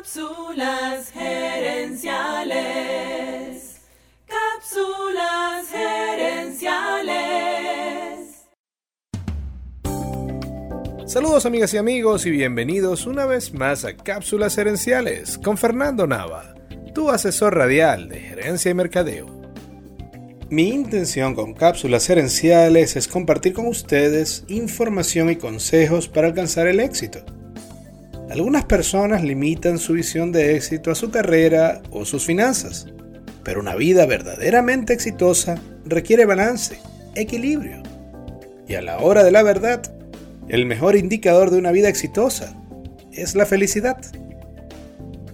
Cápsulas gerenciales. Cápsulas gerenciales. Saludos amigas y amigos y bienvenidos una vez más a Cápsulas gerenciales con Fernando Nava, tu asesor radial de gerencia y mercadeo. Mi intención con cápsulas gerenciales es compartir con ustedes información y consejos para alcanzar el éxito algunas personas limitan su visión de éxito a su carrera o sus finanzas, pero una vida verdaderamente exitosa requiere balance, equilibrio. Y a la hora de la verdad, el mejor indicador de una vida exitosa es la felicidad.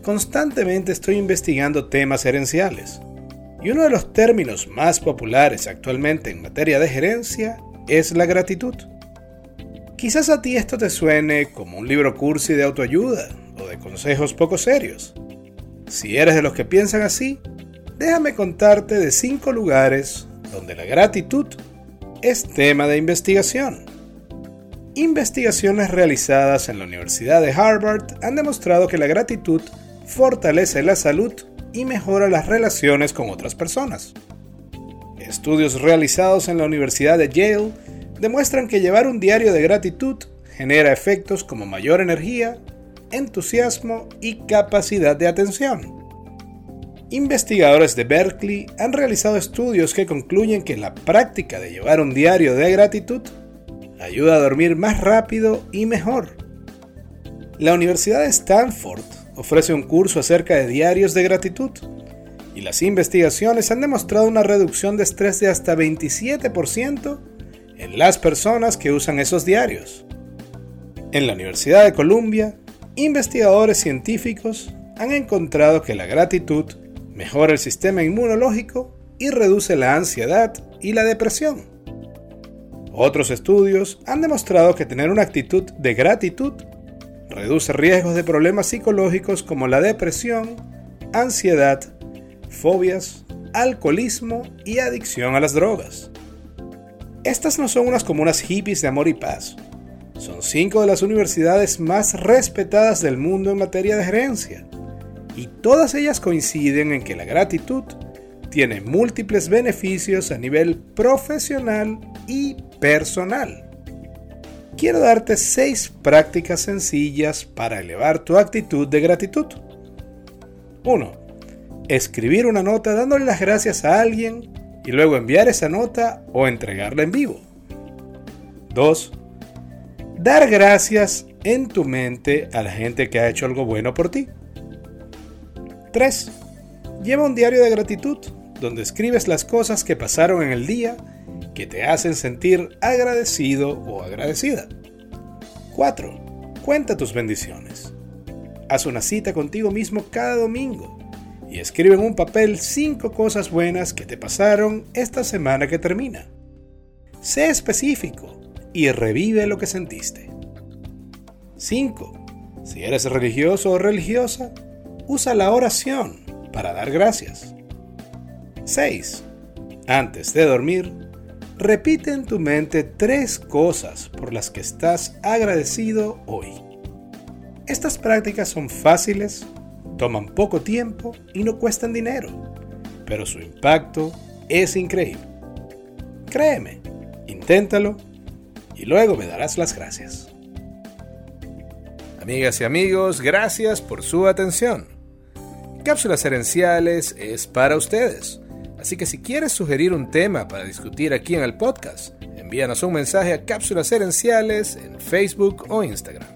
Constantemente estoy investigando temas herenciales, y uno de los términos más populares actualmente en materia de gerencia es la gratitud. Quizás a ti esto te suene como un libro cursi de autoayuda o de consejos poco serios. Si eres de los que piensan así, déjame contarte de cinco lugares donde la gratitud es tema de investigación. Investigaciones realizadas en la Universidad de Harvard han demostrado que la gratitud fortalece la salud y mejora las relaciones con otras personas. Estudios realizados en la Universidad de Yale demuestran que llevar un diario de gratitud genera efectos como mayor energía, entusiasmo y capacidad de atención. Investigadores de Berkeley han realizado estudios que concluyen que la práctica de llevar un diario de gratitud ayuda a dormir más rápido y mejor. La Universidad de Stanford ofrece un curso acerca de diarios de gratitud y las investigaciones han demostrado una reducción de estrés de hasta 27% en las personas que usan esos diarios. En la Universidad de Columbia, investigadores científicos han encontrado que la gratitud mejora el sistema inmunológico y reduce la ansiedad y la depresión. Otros estudios han demostrado que tener una actitud de gratitud reduce riesgos de problemas psicológicos como la depresión, ansiedad, fobias, alcoholismo y adicción a las drogas. Estas no son unas comunas hippies de amor y paz. Son cinco de las universidades más respetadas del mundo en materia de gerencia. Y todas ellas coinciden en que la gratitud tiene múltiples beneficios a nivel profesional y personal. Quiero darte seis prácticas sencillas para elevar tu actitud de gratitud. 1. Escribir una nota dándole las gracias a alguien y luego enviar esa nota o entregarla en vivo. 2. Dar gracias en tu mente a la gente que ha hecho algo bueno por ti. 3. Lleva un diario de gratitud donde escribes las cosas que pasaron en el día que te hacen sentir agradecido o agradecida. 4. Cuenta tus bendiciones. Haz una cita contigo mismo cada domingo y escribe en un papel cinco cosas buenas que te pasaron esta semana que termina. Sé específico y revive lo que sentiste. 5. Si eres religioso o religiosa, usa la oración para dar gracias. 6. Antes de dormir, repite en tu mente tres cosas por las que estás agradecido hoy. Estas prácticas son fáciles, toman poco tiempo y no cuestan dinero, pero su impacto es increíble. Créeme, inténtalo y luego me darás las gracias. Amigas y amigos, gracias por su atención. Cápsulas Herenciales es para ustedes, así que si quieres sugerir un tema para discutir aquí en el podcast, envíanos un mensaje a Cápsulas Herenciales en Facebook o Instagram.